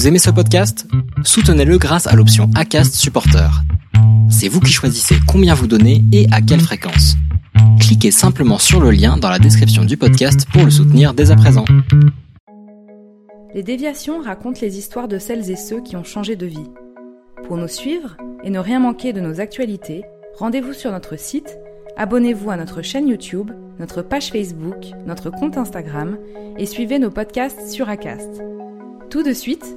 Vous aimez ce podcast? Soutenez-le grâce à l'option ACAST Supporter. C'est vous qui choisissez combien vous donnez et à quelle fréquence. Cliquez simplement sur le lien dans la description du podcast pour le soutenir dès à présent. Les déviations racontent les histoires de celles et ceux qui ont changé de vie. Pour nous suivre et ne rien manquer de nos actualités, rendez-vous sur notre site, abonnez-vous à notre chaîne YouTube, notre page Facebook, notre compte Instagram et suivez nos podcasts sur Acast. Tout de suite,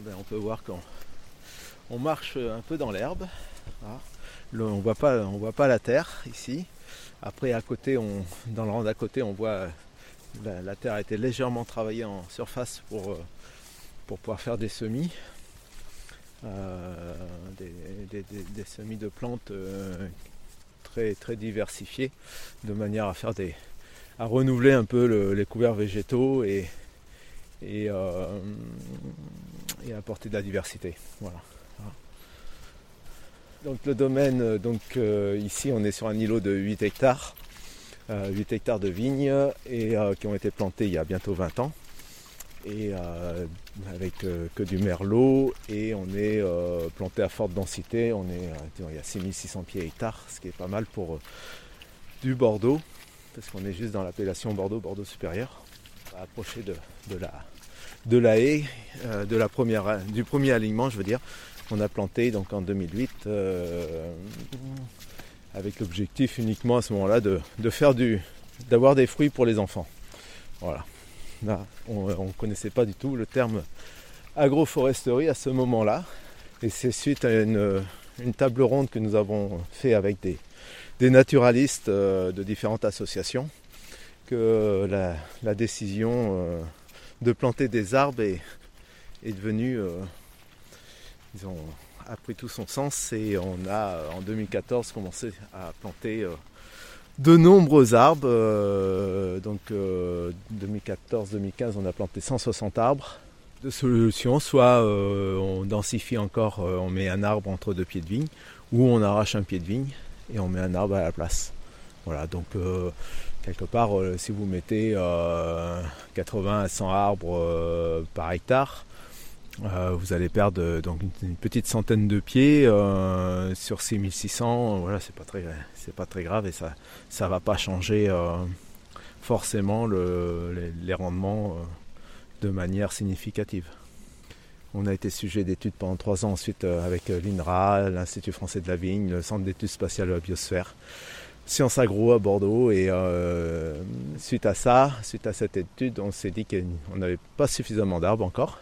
ben, on peut voir qu'on on marche un peu dans l'herbe. Le- on on voit pas la terre ici. Après, à côté, dans le rang d'à côté, on voit euh, la, la terre a été légèrement travaillée en surface pour, euh, pouvoir faire des semis, Euh, des, semis de plantes très, très diversifiés, de manière à renouveler un peu le- les couverts végétaux et, et, euh, et apporter de la diversité. Voilà. Donc le domaine, euh, donc euh, ici on est sur un îlot de 8 hectares, euh, 8 hectares de vignes et qui ont été plantés il y a bientôt 20 ans. Et avec que du merlot et on est planté à forte densité, on est, il y a 6600 pieds hectares, ce qui est pas mal pour du Bordeaux, parce qu'on est juste dans l'appellation Bordeaux, Bordeaux supérieur, approché de, de la, de la haie, euh, du premier alignement, je veux dire, qu'on a planté donc en 2008, euh, avec l'objectif uniquement à ce moment-là de, faire du, d'avoir des fruits pour les enfants. Voilà. Là, on ne connaissait pas du tout le terme agroforesterie à ce moment-là, et c'est suite à une, table ronde que nous avons fait avec des, des naturalistes euh, de différentes associations que la, la décision euh, de planter des arbres est, devenue, euh, ils ont a pris tout son sens et on a euh, en 2014 commencé à planter euh, de nombreux arbres. euh, donc 2014-2015 on a planté 160 arbres de solutions, soit euh, on densifie encore, euh, on met un arbre entre deux pieds de vigne, ou on arrache un pied de vigne et on met un arbre à la place. Voilà, donc euh, quelque part, euh, si vous mettez euh, 80 à 100 arbres euh, par hectare, euh, vous allez perdre euh, donc une, petite centaine de pieds euh, sur 6600. Voilà, c'est pas très, c'est pas très grave et ça, ça va pas changer euh, forcément le- les, rendements euh, de manière significative. On a été sujet d'études pendant trois ans ensuite euh, avec euh, l'INRA, l'Institut français de la vigne, le Centre d'études spatiales de la biosphère, Sciences Agro à Bordeaux. Et euh, suite à ça, suite à cette étude, on s'est dit qu'on n'avait pas suffisamment d'arbres encore.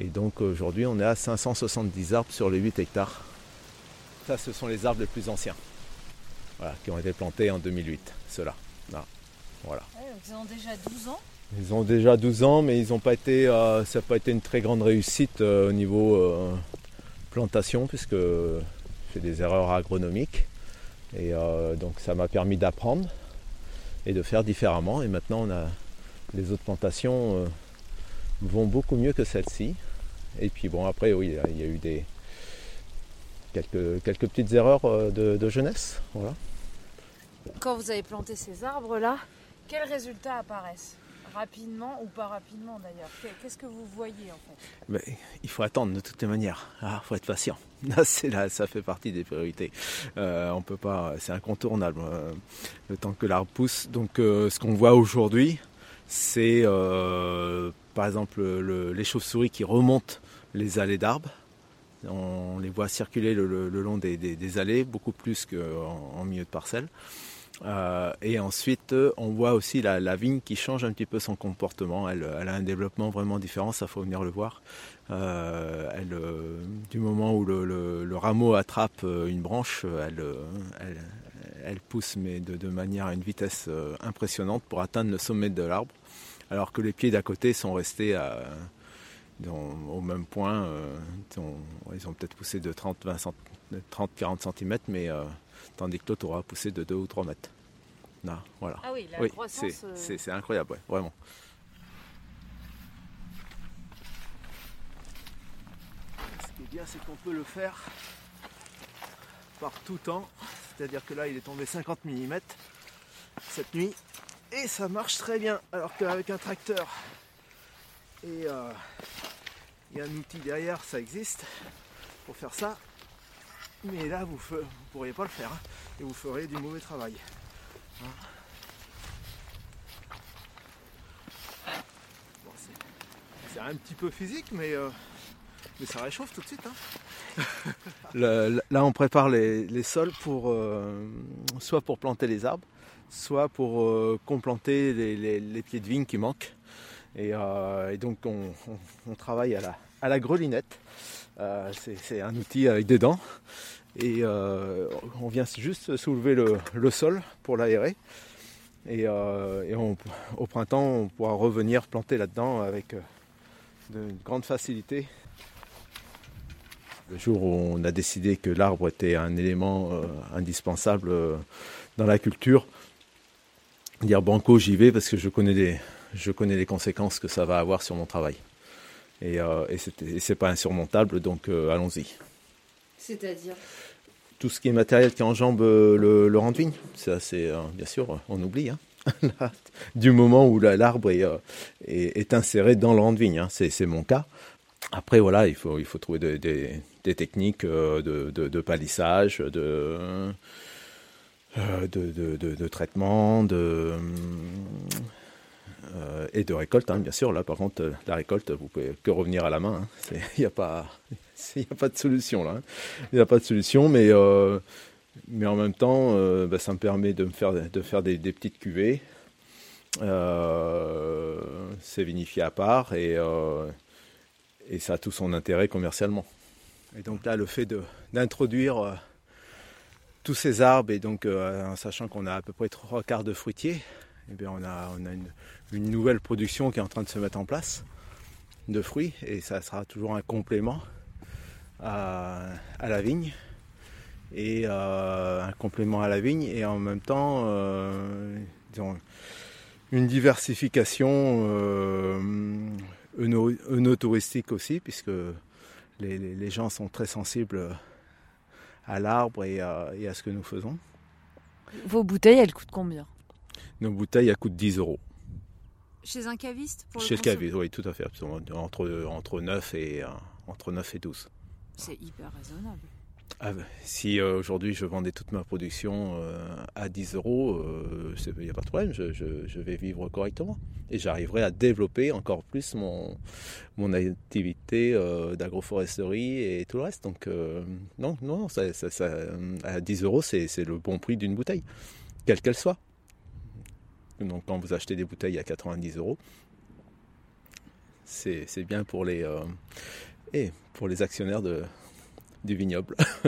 Et donc aujourd'hui, on est à 570 arbres sur les 8 hectares. Ça, ce sont les arbres les plus anciens, voilà, qui ont été plantés en 2008, ceux-là. Voilà. voilà. Ouais, donc ils ont déjà 12 ans. Ils ont déjà 12 ans, mais ils ont pas été, euh, ça n'a pas été une très grande réussite euh, au niveau euh, plantation, puisque j'ai fait des erreurs agronomiques. Et euh, donc ça m'a permis d'apprendre et de faire différemment. Et maintenant, les autres plantations euh, vont beaucoup mieux que celle-ci. Et puis bon, après, oui, il y a- il y a eu des quelques, quelques petites erreurs euh, de, de jeunesse. Voilà. Quand vous avez planté ces arbres-là, quels résultats apparaissent? Rapidement ou pas rapidement d'ailleurs Qu'est- Qu'est-ce que vous voyez en fait? Il faut attendre de toutes les manières. Il faut être patient. C'est là, ça fait partie des priorités. Euh, on peut pas, c'est incontournable. euh, le temps que l'arbre pousse. Donc, euh, ce qu'on voit aujourd'hui, c'est par exemple le- les chauves-souris qui remontent les allées d'arbres. On les voit circuler le, long des, allées, beaucoup plus qu'en en milieu de parcelle. Euh, et ensuite, on voit aussi la, vigne qui change un petit peu son comportement. Elle, a un développement vraiment différent, ça faut venir le voir. Euh, du moment où le, rameau attrape une branche, elle, pousse mais de, manière à une vitesse impressionnante pour atteindre le sommet de l'arbre, alors que les pieds d'à côté sont restés au même point. Euh, ils ont peut-être poussé de 30-40 cm, mais euh, tandis que l'autre aura poussé de 2 ou 3 mètres. Là, voilà. Ah oui, la croissance. Euh, c'est incroyable, vraiment. Ce qui est bien, c'est qu'on peut le faire par tout temps. C'est-à-dire que là, il est tombé 50 mm cette nuit. Et ça marche très bien. Alors qu'avec un tracteur et il y a un outil derrière, ça existe pour faire ça. Mais là, vous ne pourriez pas le faire. Hein, et vous ferez du mauvais travail. Hein. c'est un petit peu physique, mais, euh, ça réchauffe tout de suite. Hein. là, on prépare les, sols pour euh, soit pour planter les arbres, soit pour euh, complanter les pieds de vigne qui manquent. Et, donc on, travaille à la grelinette. Euh, c'est un outil avec des dents. Et euh, on vient juste soulever le, sol pour l'aérer. Et, au printemps, on pourra revenir planter là-dedans avec de grande facilité. Le jour où on a décidé que l'arbre était un élément indispensable dans la culture, dire banco, j'y vais parce que je connais je connais les conséquences que ça va avoir sur mon travail. Et, euh, et c'est pas insurmontable, donc euh, allons-y. C'est-à-dire Tout ce qui est matériel qui enjambe euh, le, le rang de vigne, ça c'est euh, bien sûr, on oublie. Hein. du moment où l'arbre est, est, inséré dans le rang de vigne, hein. c'est mon cas. Après voilà, il faut, il faut trouver des, des techniques de, de, de palissage, de, de, de, traitement, de et de récolte, hein, bien sûr. Là, par contre, euh, la récolte, vous pouvez que revenir à la main. Il hein. n'y a, pas, a pas de solution là. Il n'y a pas de solution, mais, euh, mais en même temps, bah, ça me permet de, me faire, de faire des, petites cuvées. c'est vinifié à part et, et ça a tout son intérêt commercialement. Et donc là, le fait d'introduire tous ces arbres, et donc en sachant qu'on a à peu près trois quarts de fruitiers, eh bien on a, on a une, une nouvelle production qui est en train de se mettre en place de fruits et ça sera toujours un complément à, la vigne et euh, un complément à la vigne et en même temps euh, une diversification euh, aussi puisque les, gens sont très sensibles à l'arbre et, et à ce que nous faisons. Vos bouteilles, elles coûtent combien? Nos bouteilles, elles coûtent 10 euros. Chez un caviste pour Chez le, caviste, oui, tout à fait. Entre, entre, 9 et, euh, entre 9 et 12. C'est hyper raisonnable. Ah, bah, si euh, aujourd'hui je vendais toute ma production euh, à 10 euros, il n'y a pas de problème, je, je, vais vivre correctement. Et j'arriverai à développer encore plus mon, mon activité d'agroforesterie et tout le reste. Donc, non, non, ça, ça, à 10 euros, c'est le bon prix d'une bouteille, quelle qu'elle soit. Donc quand vous achetez des bouteilles à 90 euros, c'est bien pour les, euh, et pour les actionnaires de, du vignoble.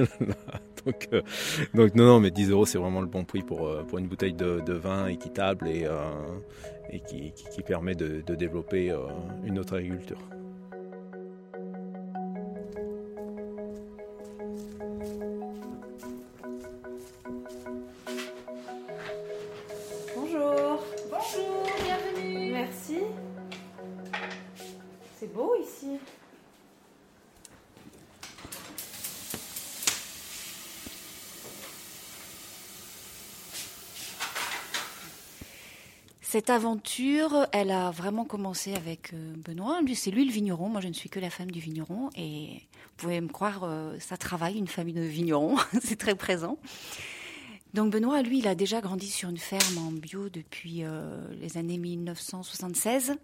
donc, euh, donc, non, non, mais 10 euros c'est vraiment le bon prix pour, euh, pour une bouteille de, vin équitable et, et qui, permet de développer une autre agriculture. Cette aventure, elle a vraiment commencé avec euh, Benoît. C'est lui le vigneron. Moi, je ne suis que la femme du vigneron. Et vous pouvez me croire, euh, ça travaille, une famille de vignerons. c'est très présent. Donc Benoît, lui, il a déjà grandi sur une ferme en bio depuis euh, les années 1976.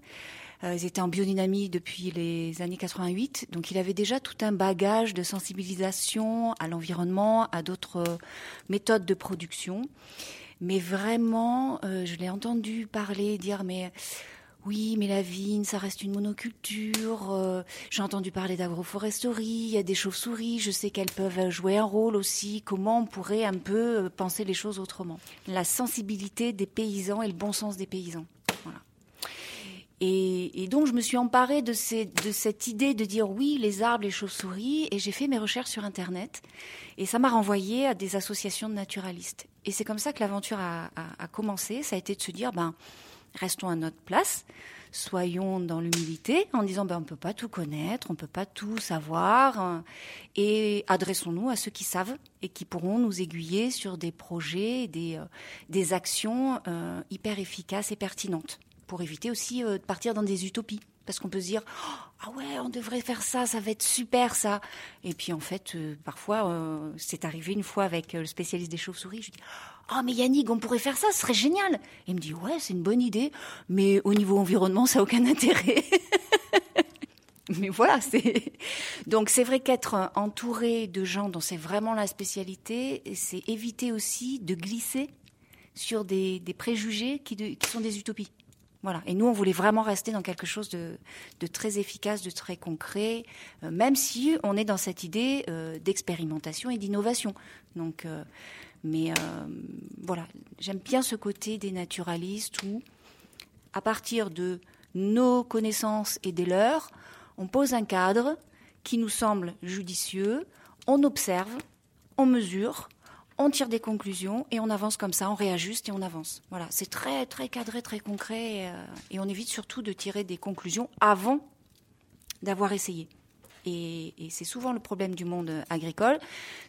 Euh, ils étaient en biodynamie depuis les années 88, donc il avait déjà tout un bagage de sensibilisation à l'environnement, à d'autres méthodes de production. Mais vraiment, euh, je l'ai entendu parler, dire mais oui, mais la vigne, ça reste une monoculture. J'ai entendu parler d'agroforesterie, il y a des chauves-souris, je sais qu'elles peuvent jouer un rôle aussi. Comment on pourrait un peu penser les choses autrement? La sensibilité des paysans et le bon sens des paysans. Et, donc je me suis emparée de, de, cette idée de dire oui, les arbres, les chauves-souris, et j'ai fait mes recherches sur Internet. Et ça m'a renvoyé à des associations de naturalistes. Et c'est comme ça que l'aventure a, commencé. Ça a été de se dire, ben, restons à notre place, soyons dans l'humilité, en disant, ben, on ne peut pas tout connaître, on ne peut pas tout savoir, hein, et adressons-nous à ceux qui savent et qui pourront nous aiguiller sur des projets, des, euh, des actions euh, hyper efficaces et pertinentes pour éviter aussi euh, de partir dans des utopies. Parce qu'on peut se dire ah ouais on devrait faire ça ça va être super ça. Et puis en fait euh, parfois euh, c'est arrivé une fois avec le spécialiste des chauves-souris. Je dis ah mais Yannick on pourrait faire ça ce serait génial et il me dit ouais c'est une bonne idée. Mais au niveau environnement ça n'a aucun intérêt. Mais voilà, c'est donc c'est vrai qu'être entouré de gens dont c'est vraiment la spécialité, c'est éviter aussi de glisser sur des, préjugés qui, sont des utopies. Voilà. Et nous, on voulait vraiment rester dans quelque chose de, très efficace, de très concret, euh, même si on est dans cette idée euh, d'expérimentation et d'innovation. Euh, mais voilà, j'aime bien ce côté des naturalistes où, à partir de nos connaissances et des leurs, on pose un cadre qui nous semble judicieux, on observe, on mesure, on tire des conclusions et on avance comme ça, on réajuste et on avance. Voilà, c'est très très cadré, très concret et, euh, on évite surtout de tirer des conclusions avant d'avoir essayé. Et, c'est souvent le problème du monde agricole,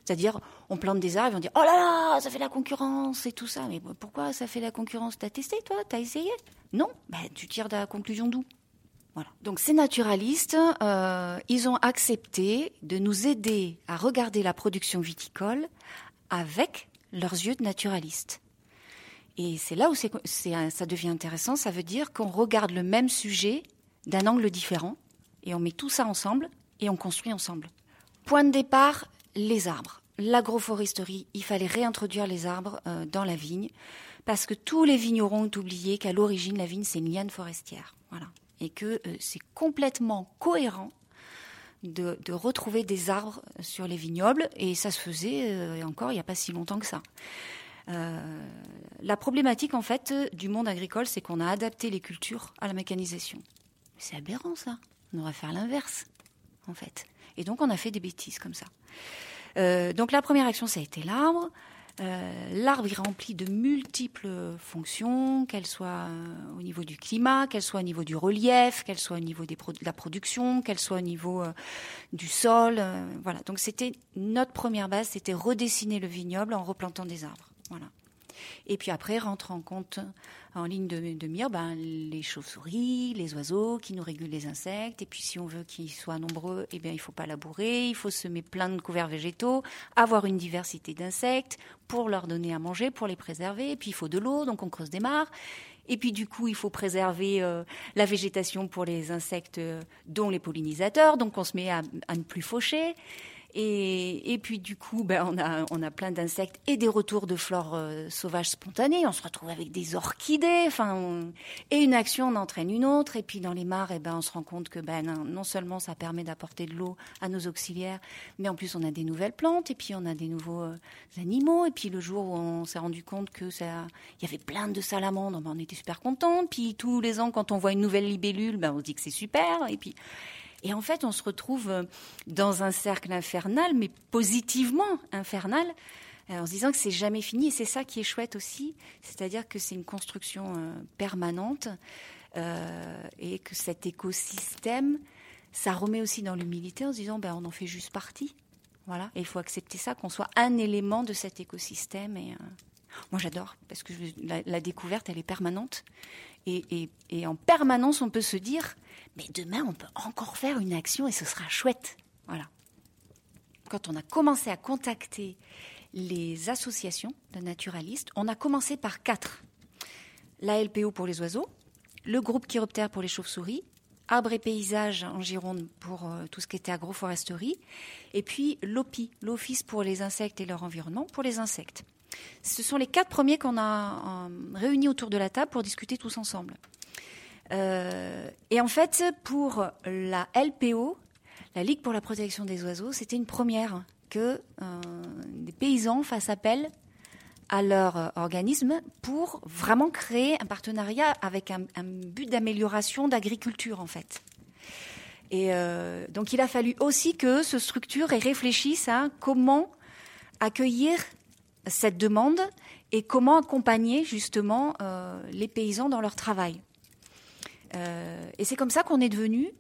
c'est-à-dire on plante des arbres et on dit oh là là, ça fait la concurrence et tout ça. Mais pourquoi ça fait la concurrence? T'as testé toi? T'as essayé? Non, ben, tu tires de la conclusion d'où? Voilà. Donc ces naturalistes, euh, ils ont accepté de nous aider à regarder la production viticole avec leurs yeux de naturalistes. Et c'est là où ça devient intéressant, ça veut dire qu'on regarde le même sujet d'un angle différent, et on met tout ça ensemble, et on construit ensemble. Point de départ, les arbres. L'agroforesterie, il fallait réintroduire les arbres euh, dans la vigne, parce que tous les vignerons ont oublié qu'à l'origine, la vigne, c'est une liane forestière. Voilà. Et que euh, c'est complètement cohérent de, retrouver des arbres sur les vignobles, et ça se faisait euh, encore il n'y a pas si longtemps que ça. Euh, la problématique en fait du monde agricole, c'est qu'on a adapté les cultures à la mécanisation. C'est aberrant ça. On devrait faire l'inverse, en fait. Et donc on a fait des bêtises comme ça. Euh, donc la première action, ça a été l'arbre. Euh, l'arbre, il remplit de multiples fonctions, qu'elles soient euh, au niveau du climat, qu'elles soient au niveau du relief, qu'elles soient au niveau de la production, qu'elles soient au niveau euh, du sol. voilà. Donc c'était notre première base, c'était redessiner le vignoble en replantant des arbres. Voilà. Et puis après, rentre en compte en ligne de, mire ben, les chauves-souris, les oiseaux qui nous régulent les insectes. Et puis si on veut qu'ils soient nombreux, eh bien, il faut pas labourer, il faut semer plein de couverts végétaux, avoir une diversité d'insectes pour leur donner à manger, pour les préserver. Et puis il faut de l'eau, donc on creuse des mares. Et puis du coup, il faut préserver euh, la végétation pour les insectes, euh, dont les pollinisateurs. Donc on se met à ne plus faucher. Et, puis du coup, ben, on, a, on a plein d'insectes et des retours de flore euh, sauvage spontanée. On se retrouve avec des orchidées. Enfin, et une action entraîne une autre. Et puis dans les mares, eh ben, on se rend compte que ben, non, seulement ça permet d'apporter de l'eau à nos auxiliaires, mais en plus on a des nouvelles plantes et puis on a des nouveaux euh, animaux. Et puis le jour où on s'est rendu compte que ça, il y avait plein de salamandres, ben, on était super contents. Puis tous les ans, quand on voit une nouvelle libellule, ben, on se dit que c'est super. Et puis et en fait, on se retrouve euh, dans un cercle infernal, mais positivement infernal, euh, en se disant que c'est jamais fini. Et c'est ça qui est chouette aussi, c'est-à-dire que c'est une construction euh, permanente et que cet écosystème, ça remet aussi dans l'humilité en se disant, ben, on en fait juste partie. Voilà. Et il faut accepter ça, qu'on soit un élément de cet écosystème. Et moi, j'adore parce que la, découverte, elle est permanente. Et, en permanence, on peut se dire, mais demain, on peut encore faire une action et ce sera chouette. Voilà. Quand on a commencé à contacter les associations de naturalistes, on a commencé par quatre. La LPO pour les oiseaux, le groupe Chiroptère pour les chauves-souris Arbres et Paysages en Gironde pour euh, tout ce qui était agroforesterie, et puis l'OPI, l'Office pour les insectes et leur environnement, pour les insectes. Ce sont les quatre premiers qu'on a réunis autour de la table pour discuter tous ensemble. et en fait, pour la LPO, la Ligue pour la protection des oiseaux, c'était une première que des paysans fassent appel à leur euh, organisme pour vraiment créer un partenariat avec un, but d'amélioration d'agriculture en fait. Et euh, donc il a fallu aussi que se structure et réfléchisse à comment accueillir cette demande et comment accompagner justement euh, les paysans dans leur travail. et c'est comme ça qu'on est devenu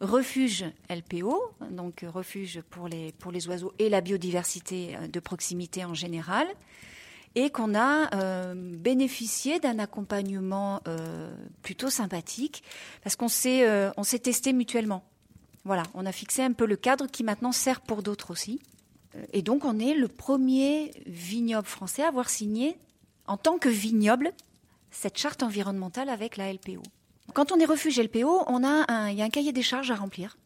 refuge LPO, donc refuge pour les, oiseaux et la biodiversité de proximité en général, et qu'on a euh, bénéficié d'un accompagnement euh, plutôt sympathique parce qu'on s'est euh, s'est testé mutuellement. Voilà, on a fixé un peu le cadre qui maintenant sert pour d'autres aussi. Et donc on est le premier vignoble français à avoir signé en tant que vignoble cette charte environnementale avec la LPO. Quand on est refuge LPO, on a un, il y a un cahier des charges à remplir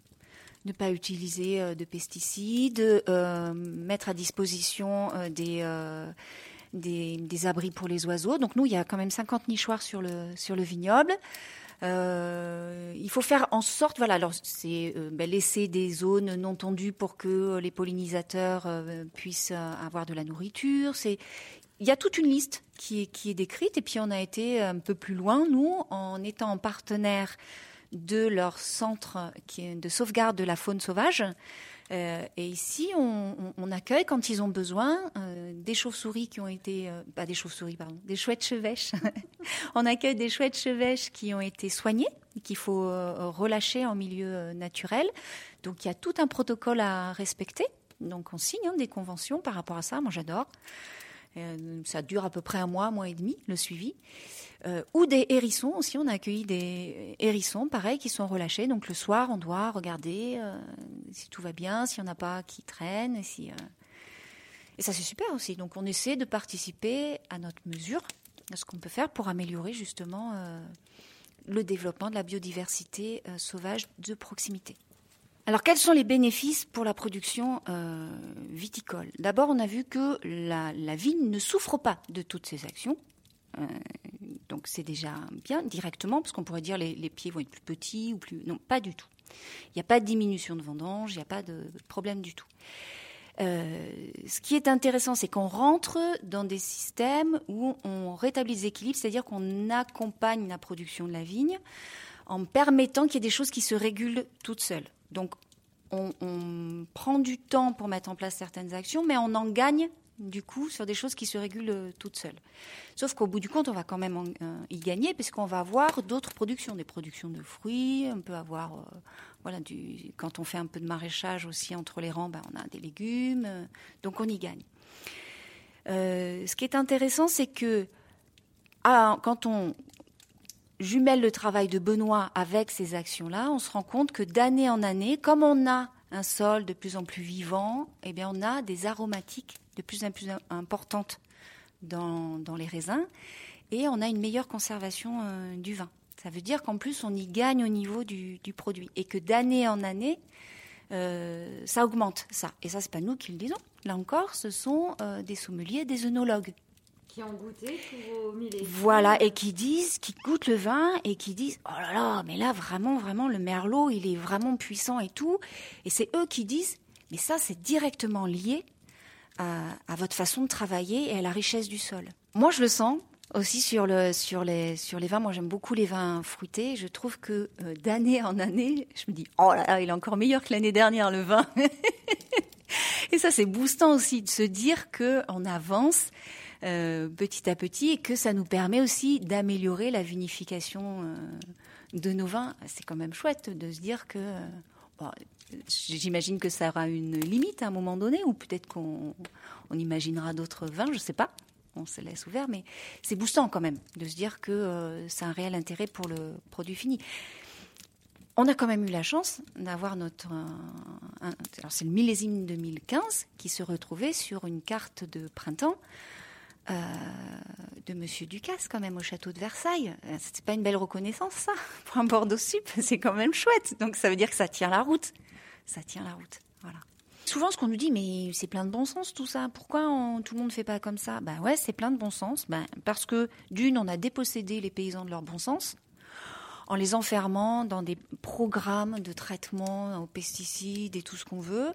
ne pas utiliser de pesticides, mettre à disposition des, des, abris pour les oiseaux. Donc nous, il y a quand même 50 nichoirs sur le, sur le vignoble. Euh, il faut faire en sorte, voilà, alors c'est euh, ben, laisser des zones non tendues pour que les pollinisateurs euh, puissent avoir de la nourriture. C'est, il y a toute une liste qui est, décrite et puis on a été un peu plus loin, nous, en étant partenaire de leur centre de sauvegarde de la faune sauvage. Euh, et ici, on, accueille quand ils ont besoin euh, des chauves-souris qui ont été, euh, pas des chauves-souris, pardon, des chouettes chevêches. on accueille des chouettes chevêches qui ont été soignées, qu'il faut relâcher en milieu naturel. Donc il y a tout un protocole à respecter. Donc on signe hein, des conventions par rapport à ça. Moi j'adore. ça dure à peu près un mois, un mois et demi, le suivi. Euh, ou des hérissons aussi. On a accueilli des hérissons, pareil, qui sont relâchés. Donc le soir, on doit regarder euh, si tout va bien, s'il n'y en a pas qui traînent. Euh, Et ça, c'est super aussi. Donc on essaie de participer à notre mesure à ce qu'on peut faire pour améliorer justement le développement de la biodiversité sauvage de proximité. Alors, quels sont les bénéfices pour la production viticole? D'abord, on a vu que la, vigne ne souffre pas de toutes ces actions. Euh, c'est déjà bien directement, parce qu'on pourrait dire les, les pieds vont être plus petits ou plus. Non, pas du tout. Il n'y a pas de diminution de vendange, il n'y a pas de problème du tout. Euh, ce qui est intéressant, c'est qu'on rentre dans des systèmes où on rétablit les équilibres, c'est-à-dire qu'on accompagne la production de la vigne en permettant qu'il y ait des choses qui se régulent toutes seules. Donc, on, on, prend du temps pour mettre en place certaines actions, mais on en gagne du coup, sur des choses qui se régulent euh, toutes seules. Sauf qu'au bout du compte, on va quand même euh, y gagner, puisqu'on va avoir d'autres productions, des productions de fruits, on peut avoir, euh, voilà, quand on fait un peu de maraîchage aussi entre les rangs, ben, on a des légumes, donc on y gagne. ce qui est intéressant, c'est que ah, quand on jumelle le travail de Benoît avec ces actions-là, on se rend compte que d'année en année, comme on a un sol de plus en plus vivant, eh bien, on a des aromatiques de plus en plus importante dans, les raisins et on a une meilleure conservation euh, du vin. Ça veut dire qu'en plus on y gagne au niveau du, produit et que d'année en année euh, ça augmente ça. Et ça c'est pas nous qui le disons. Là encore, ce sont euh, des sommeliers, des œnologues qui ont goûté tous vos Voilà, et qui disent, qui goûtent le vin et qui disent, oh là là, mais là vraiment, vraiment, le merlot, il est vraiment puissant et tout. Et c'est eux qui disent, mais ça, c'est directement lié à, votre façon de travailler et à la richesse du sol. Moi, je le sens aussi sur, le, sur, les, sur les vins. Moi, j'aime beaucoup les vins fruités. Je trouve que euh, d'année en année, je me dis, oh là là, il est encore meilleur que l'année dernière, le vin. et ça, c'est boostant aussi de se dire qu'on avance euh, petit à petit et que ça nous permet aussi d'améliorer la vinification euh, de nos vins. C'est quand même chouette de se dire que J'imagine que ça aura une limite à un moment donné, ou peut-être qu'on on imaginera d'autres vins, je ne sais pas. On se laisse ouvert, mais c'est boostant quand même de se dire que euh, c'est un réel intérêt pour le produit fini. On a quand même eu la chance d'avoir notre. alors c'est le millésime 2015 qui se retrouvait sur une carte de printemps de Monsieur Ducasse quand même au château de Versailles. C'est pas une belle reconnaissance ça pour un Bordeaux Sup, c'est quand même chouette. Donc ça veut dire que ça tient la route. Ça tient la route. Voilà. Souvent, ce qu'on nous dit, mais c'est plein de bon sens tout ça. Pourquoi tout le monde ne fait pas comme ça? Ben ouais, c'est plein de bon sens. Ben, parce que d'une, on a dépossédé les paysans de leur bon sens en les enfermant dans des programmes de traitement aux pesticides et tout ce qu'on veut,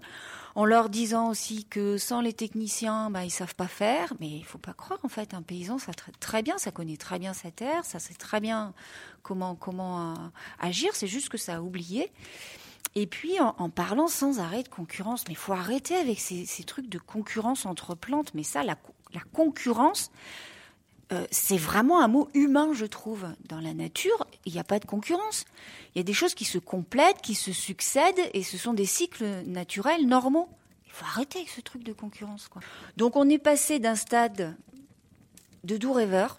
en leur disant aussi que sans les techniciens, ben, ils savent pas faire. Mais il faut pas croire en fait, un paysan, ça traite très bien, ça connaît très bien sa terre, ça sait très bien comment comment euh, agir. C'est juste que ça a oublié. Et puis en, parlant sans arrêt de concurrence, mais il faut arrêter avec ces, trucs de concurrence entre plantes. Mais ça, la, concurrence, euh, c'est vraiment un mot humain, je trouve. Dans la nature, il n'y a pas de concurrence. Il y a des choses qui se complètent, qui se succèdent, et ce sont des cycles naturels normaux. Il faut arrêter avec ce truc de concurrence. Donc on est passé d'un stade de doux rêveur,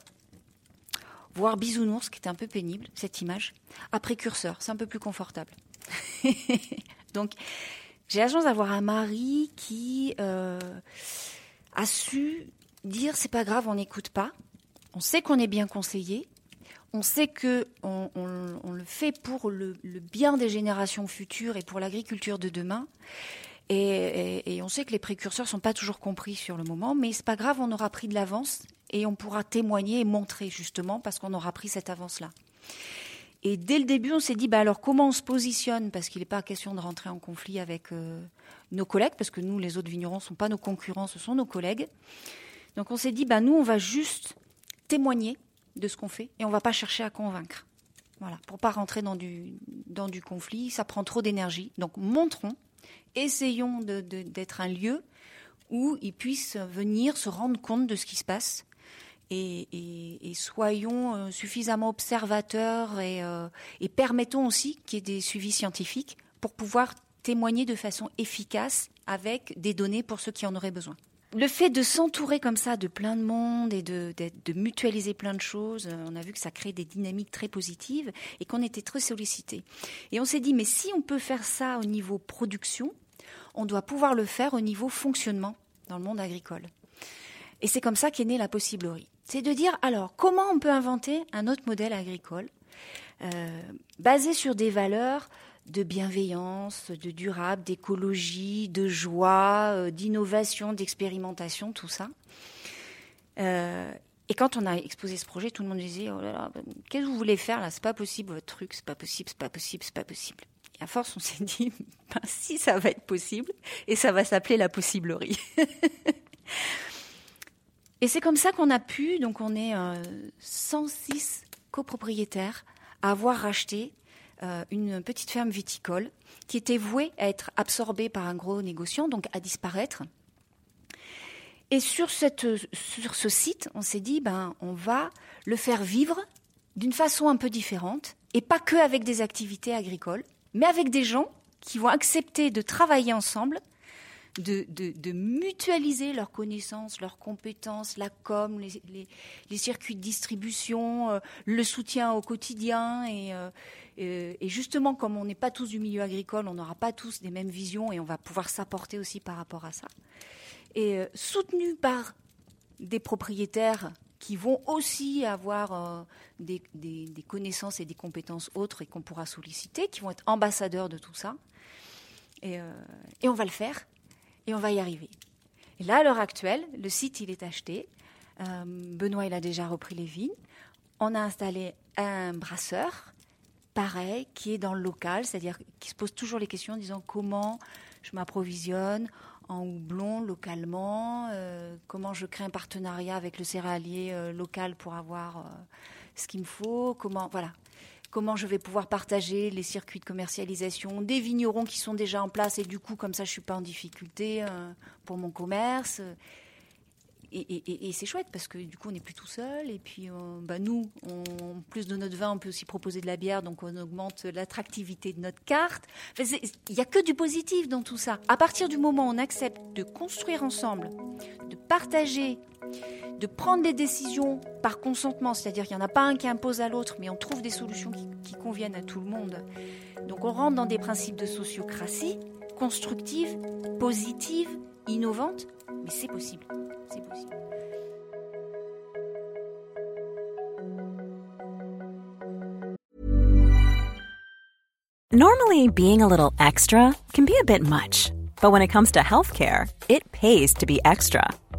voire bisounours, qui était un peu pénible, cette image, à précurseur, c'est un peu plus confortable. Donc, j'ai la chance d'avoir un mari qui euh, a su dire c'est pas grave, on n'écoute pas. On sait qu'on est bien conseillé. On sait que on, le fait pour le, bien des générations futures et pour l'agriculture de demain. Et, on sait que les précurseurs sont pas toujours compris sur le moment, mais c'est pas grave, on aura pris de l'avance et on pourra témoigner et montrer justement parce qu'on aura pris cette avance-là. Et dès le début, on s'est dit, bah alors comment on se positionne? Parce qu'il n'est pas question de rentrer en conflit avec euh, nos collègues, parce que nous, les autres vignerons, ne sont pas nos concurrents, ce sont nos collègues. Donc on s'est dit, bah nous, on va juste témoigner de ce qu'on fait et on va pas chercher à convaincre. Voilà, pour pas rentrer dans du, dans du conflit, ça prend trop d'énergie. Donc montrons, essayons d'être un lieu où ils puissent venir se rendre compte de ce qui se passe et, soyons euh, suffisamment observateurs euh, et, permettons aussi qu'il y ait des suivis scientifiques pour pouvoir témoigner de façon efficace avec des données pour ceux qui en auraient besoin. Le fait de s'entourer comme ça de plein de monde et de, mutualiser plein de choses, euh, on a vu que ça crée des dynamiques très positives et qu'on était très sollicités. Et on s'est dit, mais si on peut faire ça au niveau production, on doit pouvoir le faire au niveau fonctionnement dans le monde agricole. Et c'est comme ça qu'est née la possiblerie c'est de dire alors comment on peut inventer un autre modèle agricole euh, basé sur des valeurs de bienveillance, de durable, d'écologie, de joie, euh, d'innovation, d'expérimentation, tout ça. Euh, et quand on a exposé ce projet, tout le monde disait oh là là, qu'est-ce que vous voulez faire là? C'est pas possible votre truc, c'est pas possible, c'est pas possible, c'est pas possible. Et à force, on s'est dit ben, si ça va être possible, et ça va s'appeler la possiblerie. Et c'est comme ça qu'on a pu, donc on est 106 euh, copropriétaires à avoir racheté euh, une petite ferme viticole qui était vouée à être absorbée par un gros négociant, donc à disparaître. Et sur, ce site, on s'est dit, ben, on va le faire vivre d'une façon un peu différente, et pas que avec des activités agricoles, mais avec des gens qui vont accepter de travailler ensemble de, mutualiser leurs connaissances, leurs compétences, la com, les, circuits de distribution, euh, le soutien au quotidien. Euh, et, justement, comme on n'est pas tous du milieu agricole, on n'aura pas tous des mêmes visions et on va pouvoir s'apporter aussi par rapport à ça. Et euh, soutenu par des propriétaires qui vont aussi avoir des, connaissances et des compétences autres et qu'on pourra solliciter, qui vont être ambassadeurs de tout ça. et on va le faire et on va y arriver. Et là, à l'heure actuelle, le site, il est acheté. Euh, Benoît, il a déjà repris les vignes. On a installé un brasseur, pareil, qui est dans le local, c'est-à-dire qui se pose toujours les questions en disant comment je m'approvisionne en houblon localement, euh, comment je crée un partenariat avec le céréalier euh, local pour avoir ce qu'il me faut, comment, voilà, comment je vais pouvoir partager les circuits de commercialisation des vignerons qui sont déjà en place et du coup comme ça je suis pas en difficulté euh, pour mon commerce. Et, c'est chouette parce que du coup on n'est plus tout seul et puis euh, bah, nous, en plus de notre vin, on peut aussi proposer de la bière donc on augmente l'attractivité de notre carte. Il n'y a que du positif dans tout ça. À partir du moment où on accepte de construire ensemble, partager, de prendre des décisions par consentement, c'est-à-dire qu'il n'y en a pas un qui impose à l'autre, mais on trouve des solutions qui, conviennent à tout le monde. Donc on rentre dans des principes de sociocratie constructive, positive, innovante, mais c'est possible. C'est possible. Normally, being a little extra can be a bit much, but when it comes to healthcare, it pays to be extra.